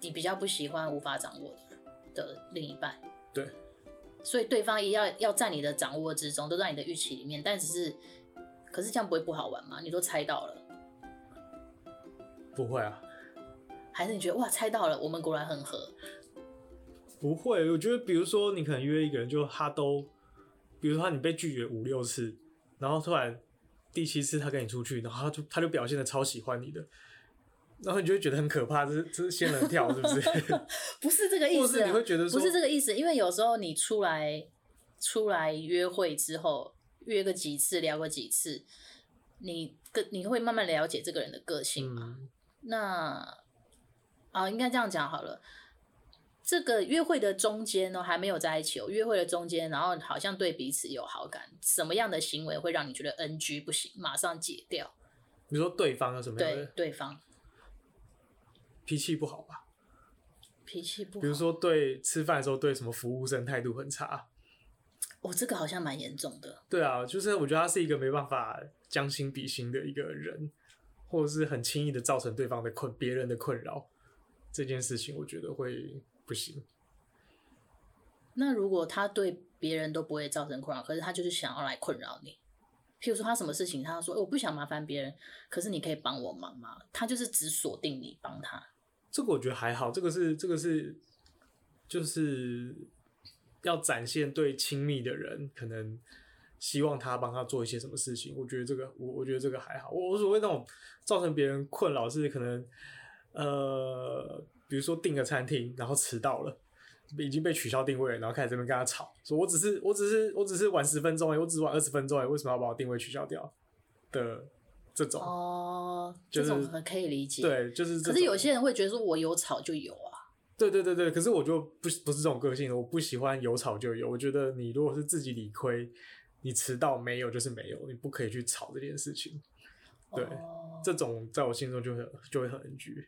你比较不喜欢无法掌握的的另一半。对，所以对方也要要在你的掌握之中，都在你的预期里面，但只是，可是这样不会不好玩吗？你都猜到了，不会啊？还是你觉得哇，猜到了，我们果然很合？不会，我觉得比如说你可能约一个人，就他都，比如说你被拒绝五六次，然后突然第七次他跟你出去，然后他就他就表现的超喜欢你的。然后你就会觉得很可怕，这是这是仙人跳，是不是？不是这个意思，啊，你会觉得说不是这个意思，因为有时候你出来出来约会之后，约个几次，聊个几次，你跟你会慢慢了解这个人的个性嘛？嗯、那啊，应该这样讲好了。这个约会的中间呢，还没有在一起哦。约会的中间，然后好像对彼此有好感，什么样的行为会让你觉得 NG 不行，马上解掉？你说对方有什么样的？对，对方。脾气不好吧？脾气不好，比如说对吃饭的时候对什么服务生态度很差。哦，这个好像蛮严重的。对啊，就是我觉得他是一个没办法将心比心的一个人，或者是很轻易的造成对方的困别人的困扰，这件事情我觉得会不行。那如果他对别人都不会造成困扰，可是他就是想要来困扰你。譬如说他什么事情，他说我不想麻烦别人，可是你可以帮我忙吗？他就是只锁定你帮他。这个我觉得还好，这个是这个是，就是要展现对亲密的人，可能希望他帮他做一些什么事情。我觉得这个，我我觉得这个还好。我我所谓那种造成别人困扰是可能，呃，比如说订个餐厅，然后迟到了，已经被取消定位，然后开始这边跟他吵，说我只是我只是我只是晚十分钟哎，我只是晚二十分钟哎，为什么要把我定位取消掉的？这种哦，就是、这种很可以理解。对，就是。可是有些人会觉得说，我有吵就有啊。对对对对，可是我就不不是这种个性，我不喜欢有吵就有。我觉得你如果是自己理亏，你迟到没有就是没有，你不可以去吵这件事情。对，哦、这种在我心中就很就会很 NG。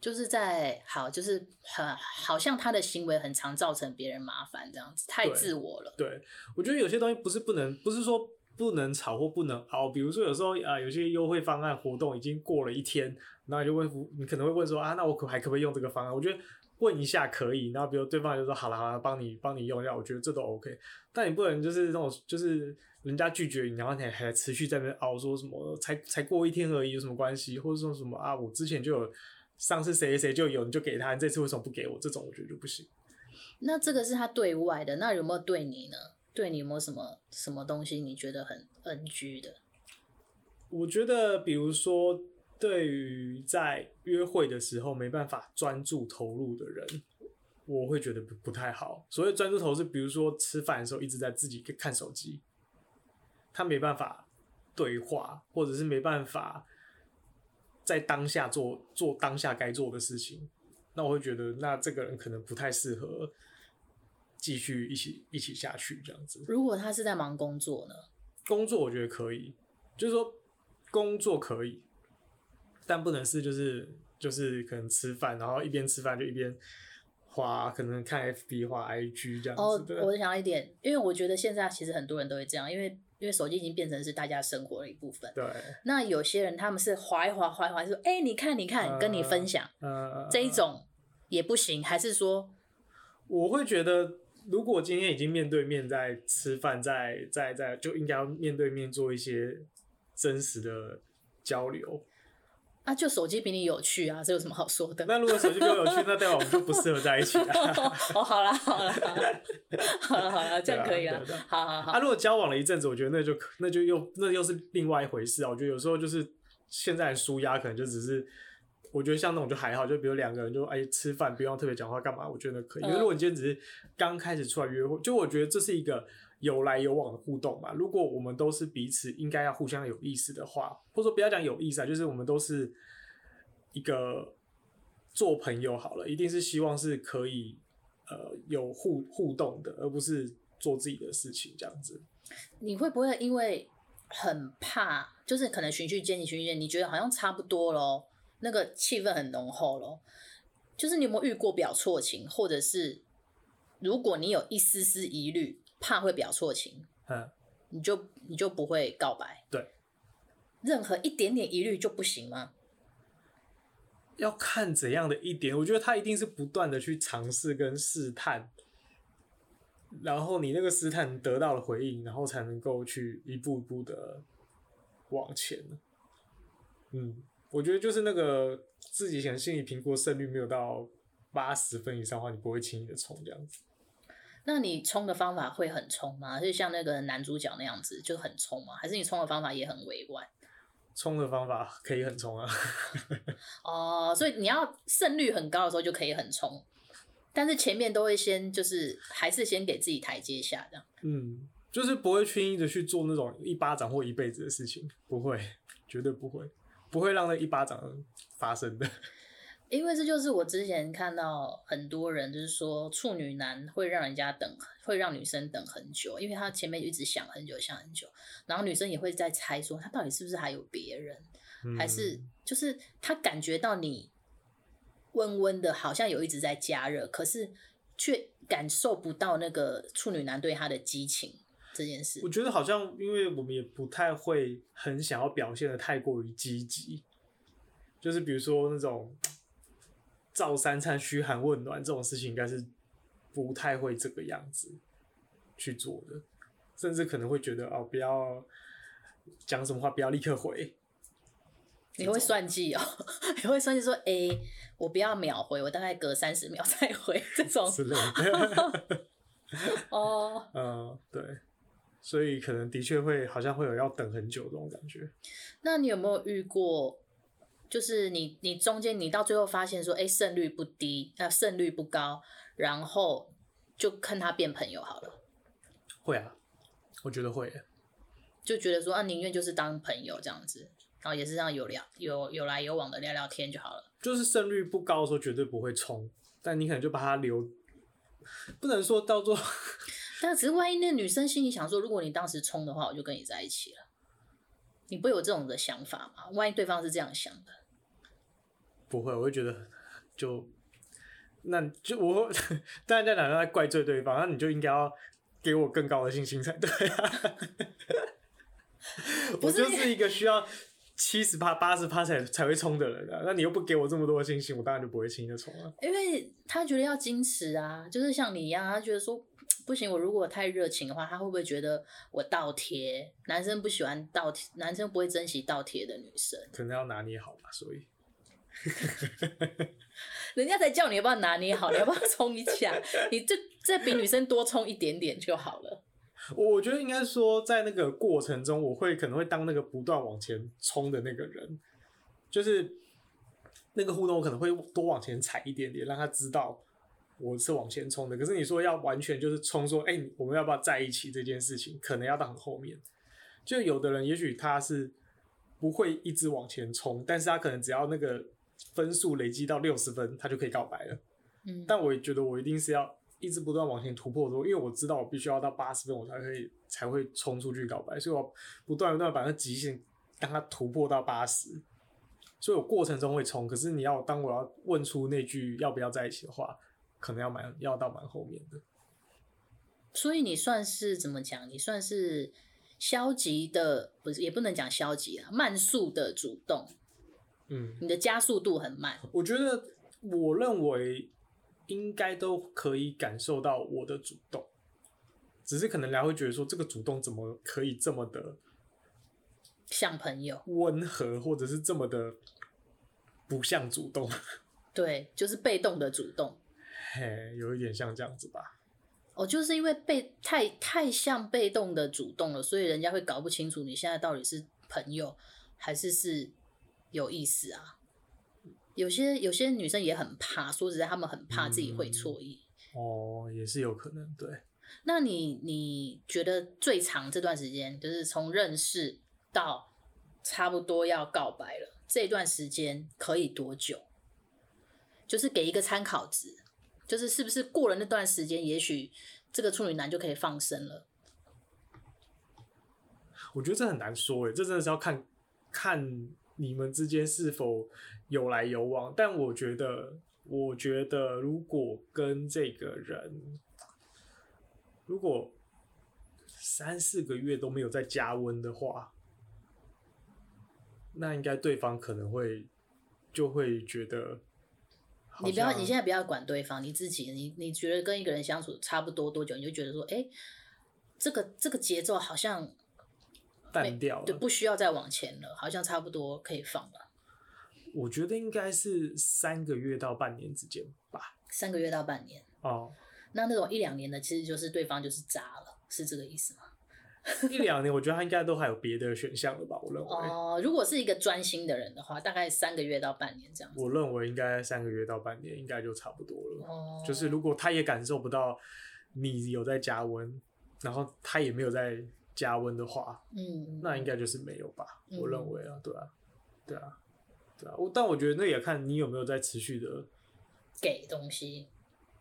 就是在好，就是很好像他的行为很常造成别人麻烦这样子，太自我了。对，对，我觉得有些东西不是不能，不是说。不能吵或不能熬，比如说有时候啊、有些优惠方案活动已经过了一天，然后你就问，你可能会问说啊，那我可还可不可以用这个方案？我觉得问一下可以，然后比如对方就说好了好了，帮你帮你用一下，我觉得这都 OK。但你不能就是那种就是人家拒绝你，然后你还，还持续在那边熬，说什么才才过一天而已，有什么关系？或者说什么啊，我之前就有上次谁谁就有，你就给他，你这次为什么不给我？这种我觉得就不行。那这个是他对外的，那有没有对你呢？对你有没有什么什么东西你觉得很 NG 的？我觉得，比如说，对于在约会的时候没办法专注投入的人，我会觉得不不太好。所谓专注投入是，比如说吃饭的时候一直在自己看手机，他没办法对话，或者是没办法在当下做做当下该做的事情，那我会觉得，那这个人可能不太适合。继续一起一起下去这样子。如果他是在忙工作呢？工作我觉得可以，就是说工作可以，但不能是就是就是可能吃饭，然后一边吃饭就一边滑，可能看 FB 滑 IG 这样子。哦，我想到一点，因为我觉得现在其实很多人都会这样，因为因为手机已经变成是大家生活的一部分。对。那有些人他们是滑一滑滑一滑，说哎、欸，你看你看，跟你分享，呃、这一种也不行，还是说我会觉得。如果今天已经面对面在吃饭，在在在，就应该要面对面做一些真实的交流。啊，就手机比你有趣啊，这有什么好说的？那如果手机比我有趣，那代表我们就不适合在一起了。哦，好了好了好了，好了好了，这样可以了。好好好。啊，如果交往了一阵子，我觉得那就那就又那又是另外一回事啊。我觉得有时候就是现在舒压，可能就只是。我觉得像那种就还好，就比如两个人就哎吃饭不用特别讲话干嘛，我觉得可以。因为如果你今天只是刚开始出来约会，就我觉得这是一个有来有往的互动嘛。如果我们都是彼此应该要互相有意思的话，或者说不要讲有意思啊，就是我们都是一个做朋友好了，一定是希望是可以呃有互互动的，而不是做自己的事情这样子。你会不会因为很怕，就是可能循序渐进，循序渐进，你觉得好像差不多咯？那个气氛很浓厚咯，就是你有没有遇过表错情，或者是如果你有一丝丝疑虑，怕会表错情，嗯，你就你就不会告白？对，任何一点点疑虑就不行吗？要看怎样的一点，我觉得他一定是不断的去尝试跟试探，然后你那个试探得到了回应，然后才能够去一步一步的往前。嗯，我觉得就是那个自己想心理评估胜率没有到八十分以上的话，你不会轻易的冲这样子。那你冲的方法会很冲吗？就像那个男主角那样子就很冲吗？还是你冲的方法也很委婉？冲的方法可以很冲啊！哦，所以你要胜率很高的时候就可以很冲，但是前面都会先就是还是先给自己台阶下这样。嗯，就是不会轻易的去做那种一巴掌或一辈子的事情，不会，绝对不会，不会让那一巴掌发生的。因为这就是我之前看到很多人就是说处女男会让人家等，会让女生等很久，因为他前面一直想很久，想很久，然后女生也会在猜说他到底是不是还有别人，嗯、还是就是他感觉到你温温的，好像有一直在加热，可是却感受不到那个处女男对他的激情这件事。我觉得好像因为我们也不太会很想要表现的太过于积极，就是比如说那种。照三餐嘘寒问暖这种事情，应该是不太会这个样子去做的，甚至可能会觉得哦，不要讲什么话，不要立刻回。你会算计哦，你会算计说，哎、欸，我不要秒回，我大概隔三十秒 再回这种之类的。哦，嗯，对，所以可能的确会好像会有要等很久这种感觉。那你有没有遇过？就是你，你中间你到最后发现说，哎、欸，胜率不低，呃，胜率不高，然后就看他变朋友好了。会啊，我觉得会，就觉得说啊，宁愿就是当朋友这样子，然后也是这样有聊有有来有往的聊聊天就好了。就是胜率不高的时候绝对不会冲，但你可能就把他留，不能说到做。但只是万一那女生心里想说，如果你当时冲的话，我就跟你在一起了。你不会有这种的想法吗？万一对方是这样想的，不会，我会觉得就那就我 当然在哪在怪罪对方，那你就应该要给我更高的信心才对啊！我就是一个需要七十趴、八十趴才才会冲的人啊，那你又不给我这么多的信心，我当然就不会轻易的冲了。因为他觉得要矜持啊，就是像你一样，他觉得说。不行，我如果太热情的话，他会不会觉得我倒贴？男生不喜欢倒贴，男生不会珍惜倒贴的女生。可能要拿捏好吧，所以，人家才叫你要不要拿捏好，你要不要 冲一下？你这这比女生多冲一点点就好了。我觉得应该说，在那个过程中，我会可能会当那个不断往前冲的那个人，就是那个互动，我可能会多往前踩一点点，让他知道。我是往前冲的，可是你说要完全就是冲说，哎、欸，我们要不要在一起这件事情，可能要到很后面。就有的人也许他是不会一直往前冲，但是他可能只要那个分数累积到六十分，他就可以告白了。嗯，但我也觉得我一定是要一直不断往前突破的，因为我知道我必须要到八十分，我才可以才会冲出去告白，所以我不断不断把那极限让它突破到八十。所以我过程中会冲，可是你要当我要问出那句要不要在一起的话。可能要蛮要到蛮后面的，所以你算是怎么讲？你算是消极的，不是也不能讲消极啊，慢速的主动。嗯，你的加速度很慢。我觉得，我认为应该都可以感受到我的主动，只是可能人家会觉得说，这个主动怎么可以这么的像朋友温和，或者是这么的不像主动？对，就是被动的主动。嘿，有一点像这样子吧。哦，就是因为被太太像被动的主动了，所以人家会搞不清楚你现在到底是朋友还是是有意思啊。有些有些女生也很怕，说实在，她们很怕自己会错意。嗯。哦，也是有可能，对。那你你觉得最长这段时间，就是从认识到差不多要告白了，这段时间可以多久？就是给一个参考值。就是是不是过了那段时间，也许这个处女男就可以放生了？我觉得这很难说诶，这真的是要看看你们之间是否有来有往。但我觉得，我觉得如果跟这个人，如果三四个月都没有再加温的话，那应该对方可能会。就会觉得，你不要，你现在不要管对方，你自己，你你觉得跟一个人相处差不多多久，你就觉得说，哎，这个这个节奏好像淡掉了，对，不需要再往前了，好像差不多可以放了。我觉得应该是三个月到半年之间吧。三个月到半年哦，那那种一两年的，其实就是对方就是渣了，是这个意思吗？一两年，我觉得他应该都还有别的选项了吧？我认为哦，如果是一个专心的人的话，大概三个月到半年这样子。我认为应该三个月到半年，应该就差不多了。哦，就是如果他也感受不到你有在加温，然后他也没有在加温的话，嗯，那应该就是没有吧？嗯，我认为啊，对啊，对啊，对啊。我但我觉得那也看你有没有在持续的给东西。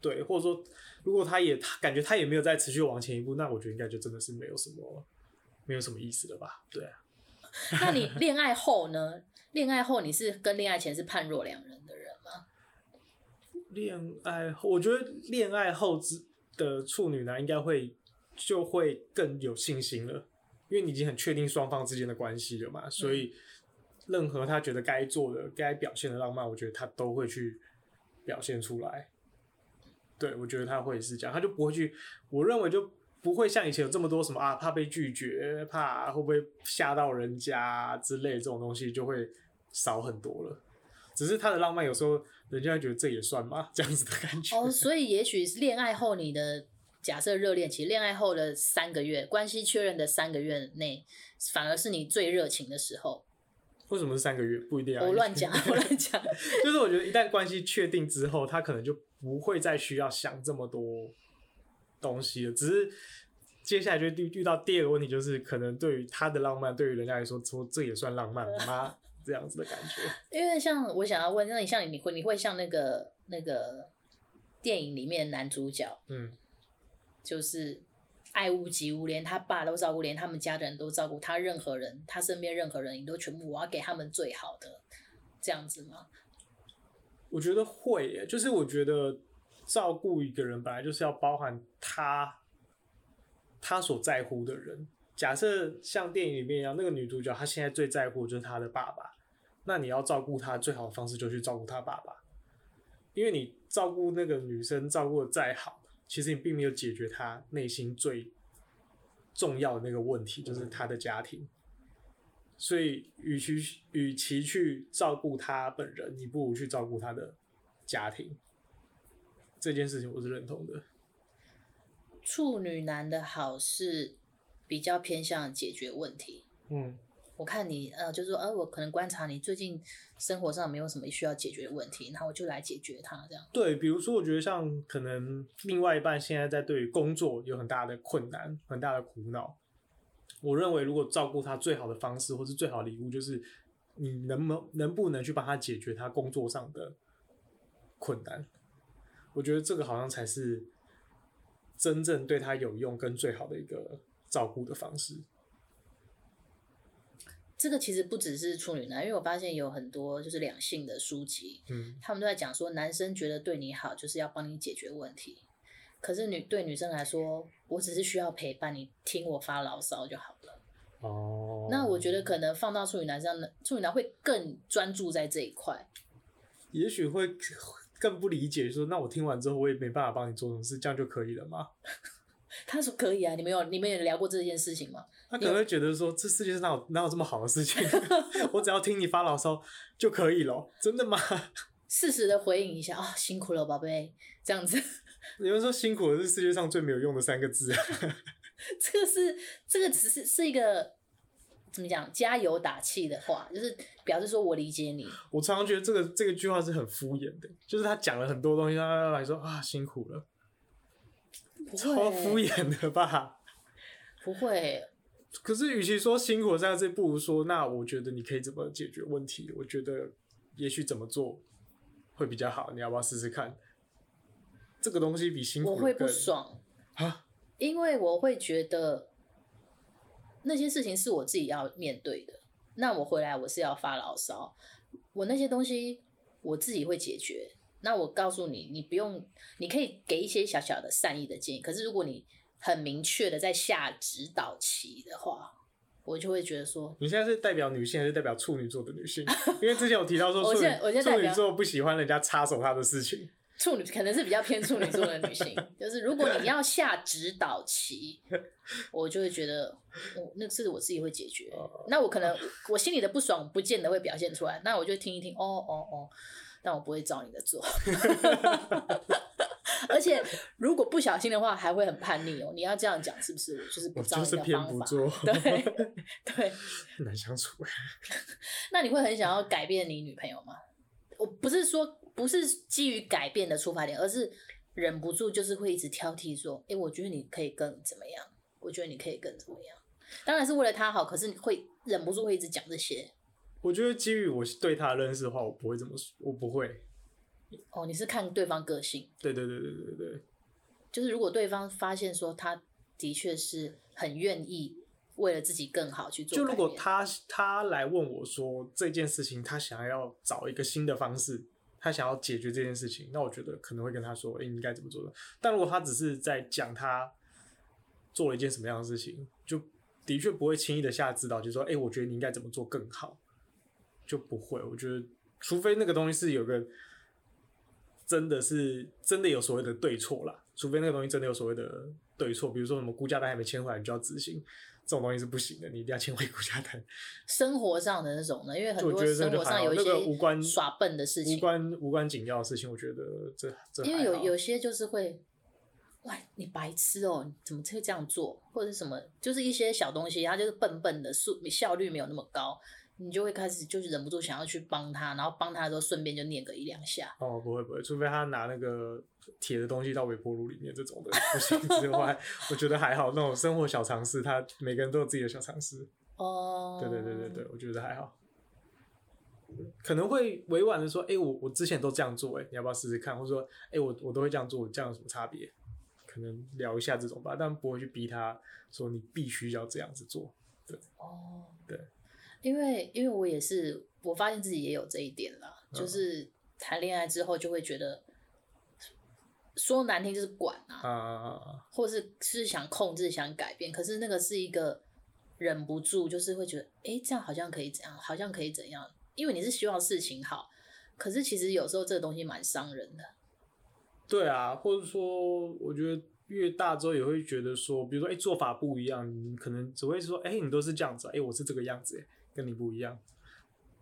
对，或者说，如果他也他感觉他也没有再持续往前一步，那我觉得应该就真的是没有什么，没有什么意思了吧？对啊。那你恋爱后呢？恋爱后你是跟恋爱前是判若两人的人吗？恋爱后，我觉得恋爱后之的处女男应该会就会更有信心了，因为你已经很确定双方之间的关系了嘛，所以任何他觉得该做的、该表现的浪漫，我觉得他都会去表现出来。对，我觉得他会是这样，他就不会去。我认为就不会像以前有这么多什么啊，怕被拒绝，怕会不会吓到人家之类这种东西就会少很多了。只是他的浪漫有时候人家会觉得这也算吗？这样子的感觉。哦，所以也许是恋爱后你的假设热恋期，恋爱后的三个月，关系确认的三个月内，反而是你最热情的时候。为什么是三个月？不一定啊。我乱讲，我乱讲。就是我觉得一旦关系确定之后，他可能就不会再需要想这么多东西了。只是接下来就遇遇到第二个问题，就是可能对于他的浪漫，对于人家来说，说这也算浪漫吗？这样子的感觉。因为像我想要问，那你像你会你会像那个那个电影里面的男主角，嗯，就是。爱屋及乌，连他爸都照顾，连他们家的人都照顾他。任何人，他身边任何人，你都全部我要给他们最好的，这样子吗？我觉得会耶，就是我觉得照顾一个人本来就是要包含他他所在乎的人。假设像电影里面一样，那个女主角她现在最在乎就是她的爸爸，那你要照顾她最好的方式就去照顾她爸爸，因为你照顾那个女生照顾得再好。其实你并没有解决她内心最重要的那个问题，就是她的家庭。所以，与其与其去照顾他本人，你不如去照顾他的家庭。这件事情我是认同的。处女男的好是比较偏向解决问题。嗯。我看你呃，就是说呃，我可能观察你最近生活上没有什么需要解决的问题，然后我就来解决它，这样。对，比如说，我觉得像可能另外一半现在在对于工作有很大的困难、很大的苦恼，我认为如果照顾他最好的方式或是最好的礼物，就是你能不能能不能去帮他解决他工作上的困难？我觉得这个好像才是真正对他有用跟最好的一个照顾的方式。这个其实不只是处女男，因为我发现有很多就是两性的书籍，嗯，他们都在讲说，男生觉得对你好就是要帮你解决问题，可是女对女生来说，我只是需要陪伴你，听我发牢骚就好了。哦，那我觉得可能放到处女男上，处女男会更专注在这一块，也许会更不理解说，那我听完之后我也没办法帮你做什么事，这样就可以了吗？他说可以啊，你们有你们有聊过这件事情吗？他可能会觉得说，这世界上哪有哪有这么好的事情？我只要听你发牢骚就可以了，真的吗？适时的回应一下啊、哦，辛苦了，宝贝，这样子。你们说辛苦的是世界上最没有用的三个字。这个是这个只是是一个怎么讲？加油打气的话，就是表示说我理解你。我常常觉得这个这个句话是很敷衍的，就是他讲了很多东西，他来说啊辛苦了，超敷衍的吧？不会。可是，与其说辛苦这样子，不如说，那我觉得你可以怎么解决问题？我觉得也许怎么做会比较好，你要不要试试看？这个东西比辛苦我会不爽啊，因为我会觉得那些事情是我自己要面对的。那我回来我是要发牢骚，我那些东西我自己会解决。那我告诉你，你不用，你可以给一些小小的善意的建议。可是如果你很明确的在下指导期的话，我就会觉得说，你现在是代表女性还是代表处女座的女性？因为之前有提到说 处女，我现在我现在处女座不喜欢人家插手她的事情。处女可能是比较偏处女座的女性，就是如果你要下指导棋，我就会觉得，哦，那是我自己会解决。那我可能我心里的不爽不见得会表现出来，那我就听一听，哦哦哦，但我不会照你的做。而且如果不小心的话，还会很叛逆哦。你要这样讲是不是？就是不照你的方法。对 对。难相处。那你会很想要改变你女朋友吗？我不是说。不是基于改变的出发点，而是忍不住就是会一直挑剔说：“哎、欸，我觉得你可以更怎么样？我觉得你可以更怎么样？”当然是为了他好，可是你会忍不住会一直讲这些。我觉得基于我对他的认识的话，我不会这么说，我不会。哦，你是看对方个性？对对对对对对。就是如果对方发现说他的确是很愿意为了自己更好去做，就如果他他来问我说这件事情，他想要找一个新的方式。他想要解决这件事情，那我觉得可能会跟他说：“哎、你应该怎么做的？”但如果他只是在讲他做了一件什么样的事情，就的确不会轻易的下指导，就说：“哎、我觉得你应该怎么做更好。”就不会。我觉得，除非那个东西是有个真的是真的有所谓的对错啦，除非那个东西真的有所谓的对错，比如说什么估价单还没签回来，你就要执行。这种东西是不行的，你一定要签回估价单。生活上的那种呢，因为很多生活上有一些无关耍笨的事情，无关无关紧要的事情，我觉得这这因为有有些就是会，哇，你白痴哦，你怎么会这样做，或者是什么，就是一些小东西，它就是笨笨的，速效率没有那么高。你就会开始就是忍不住想要去帮他，然后帮他的时候顺便就念个一两下。哦，不会不会，除非他拿那个铁的东西到微波炉里面这种的不行之外，我觉得还好。那种生活小常识，他每个人都有自己的小常识。哦，对对对对对，我觉得还好。可能会委婉的说，哎、欸，我我之前都这样做，哎，你要不要试试看？或者说，哎、欸，我我都会这样做，这样有什么差别？可能聊一下这种吧，但不会去逼他说你必须要这样子做。对，哦，对。因为，因为我也是，我发现自己也有这一点啦，嗯、就是谈恋爱之后就会觉得，说难听就是管啊，啊、或是是想控制、想改变，可是那个是一个忍不住，就是会觉得，哎，这样好像可以怎样，好像可以怎样，因为你是希望事情好，可是其实有时候这个东西蛮伤人的。对啊，或者说，我觉得越大之后也会觉得说，比如说，哎，做法不一样，你可能只会说，哎，你都是这样子，哎，我是这个样子，跟你不一样，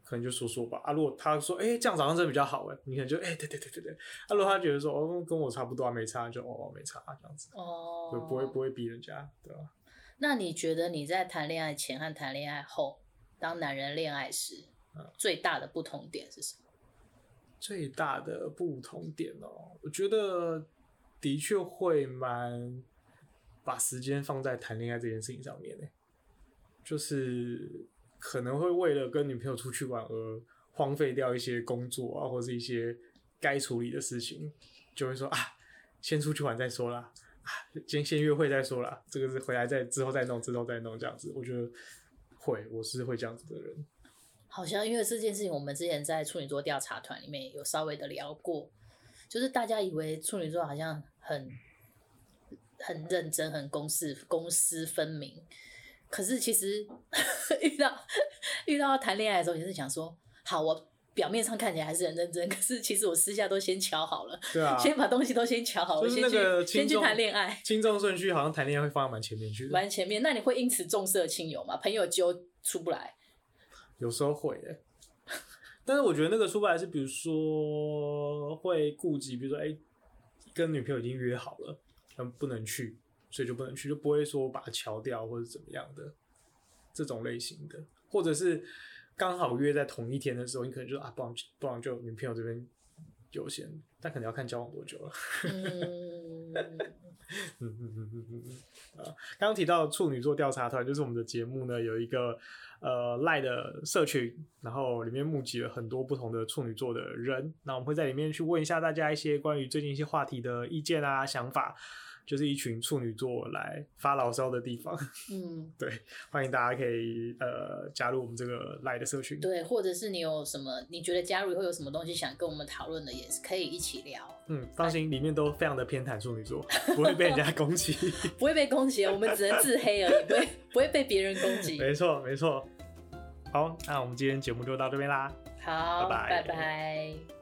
可能就说说吧。啊，如果他说，哎、欸，这样早上真的比较好，哎，你可能就，哎、欸，对对对对对。啊，如果他觉得说，哦，跟我差不多啊，没差，就哦，没差这样子。哦。就不会不会逼人家，对吧？那你觉得你在谈恋爱前和谈恋爱后，当男人恋爱时，嗯、最大的不同点是什么？最大的不同点哦，我觉得的确会蛮把时间放在谈恋爱这件事情上面呢，就是。可能会为了跟女朋友出去玩而荒废掉一些工作啊，或是一些该处理的事情，就会说啊，先出去玩再说啦，啊，先先约会再说啦，这个是回来再之后再弄，之后再弄这样子。我觉得会，我是会这样子的人。好像因为这件事情，我们之前在处女座调查团里面有稍微的聊过，就是大家以为处女座好像很很认真，很公私公私分明。可是其实 遇到遇到谈恋爱的时候，也是想说，好，我表面上看起来还是很认真，可是其实我私下都先瞧好了，对啊，先把东西都先瞧好了，先去先去谈恋爱。轻重顺序好像谈恋爱会放在蛮前面去的，蛮前面。那你会因此重色轻友吗？朋友揪出不来？有时候会诶，但是我觉得那个出不来是，比如说会顾及，比如说哎、欸，跟女朋友已经约好了，但不能去。所以就不能去，就不会说把它敲掉或者怎么样的这种类型的，或者是刚好约在同一天的时候，你可能就啊，不然不然就女朋友这边优先，但可能要看交往多久了。嗯 嗯嗯嗯嗯嗯啊，刚提到处女座调查团，就是我们的节目呢有一个呃赖的社群，然后里面募集了很多不同的处女座的人，那我们会在里面去问一下大家一些关于最近一些话题的意见啊想法。就是一群处女座来发牢骚的地方。嗯，对，欢迎大家可以呃加入我们这个赖的社群。对，或者是你有什么你觉得加入以后有什么东西想跟我们讨论的，也是可以一起聊。嗯，放心，里面都非常的偏袒处女座，不会被人家攻击，不会被攻击，我们只能自黑而已，不会不会被别人攻击。没错，没错。好，那我们今天节目就到这边啦。好，拜拜。拜拜。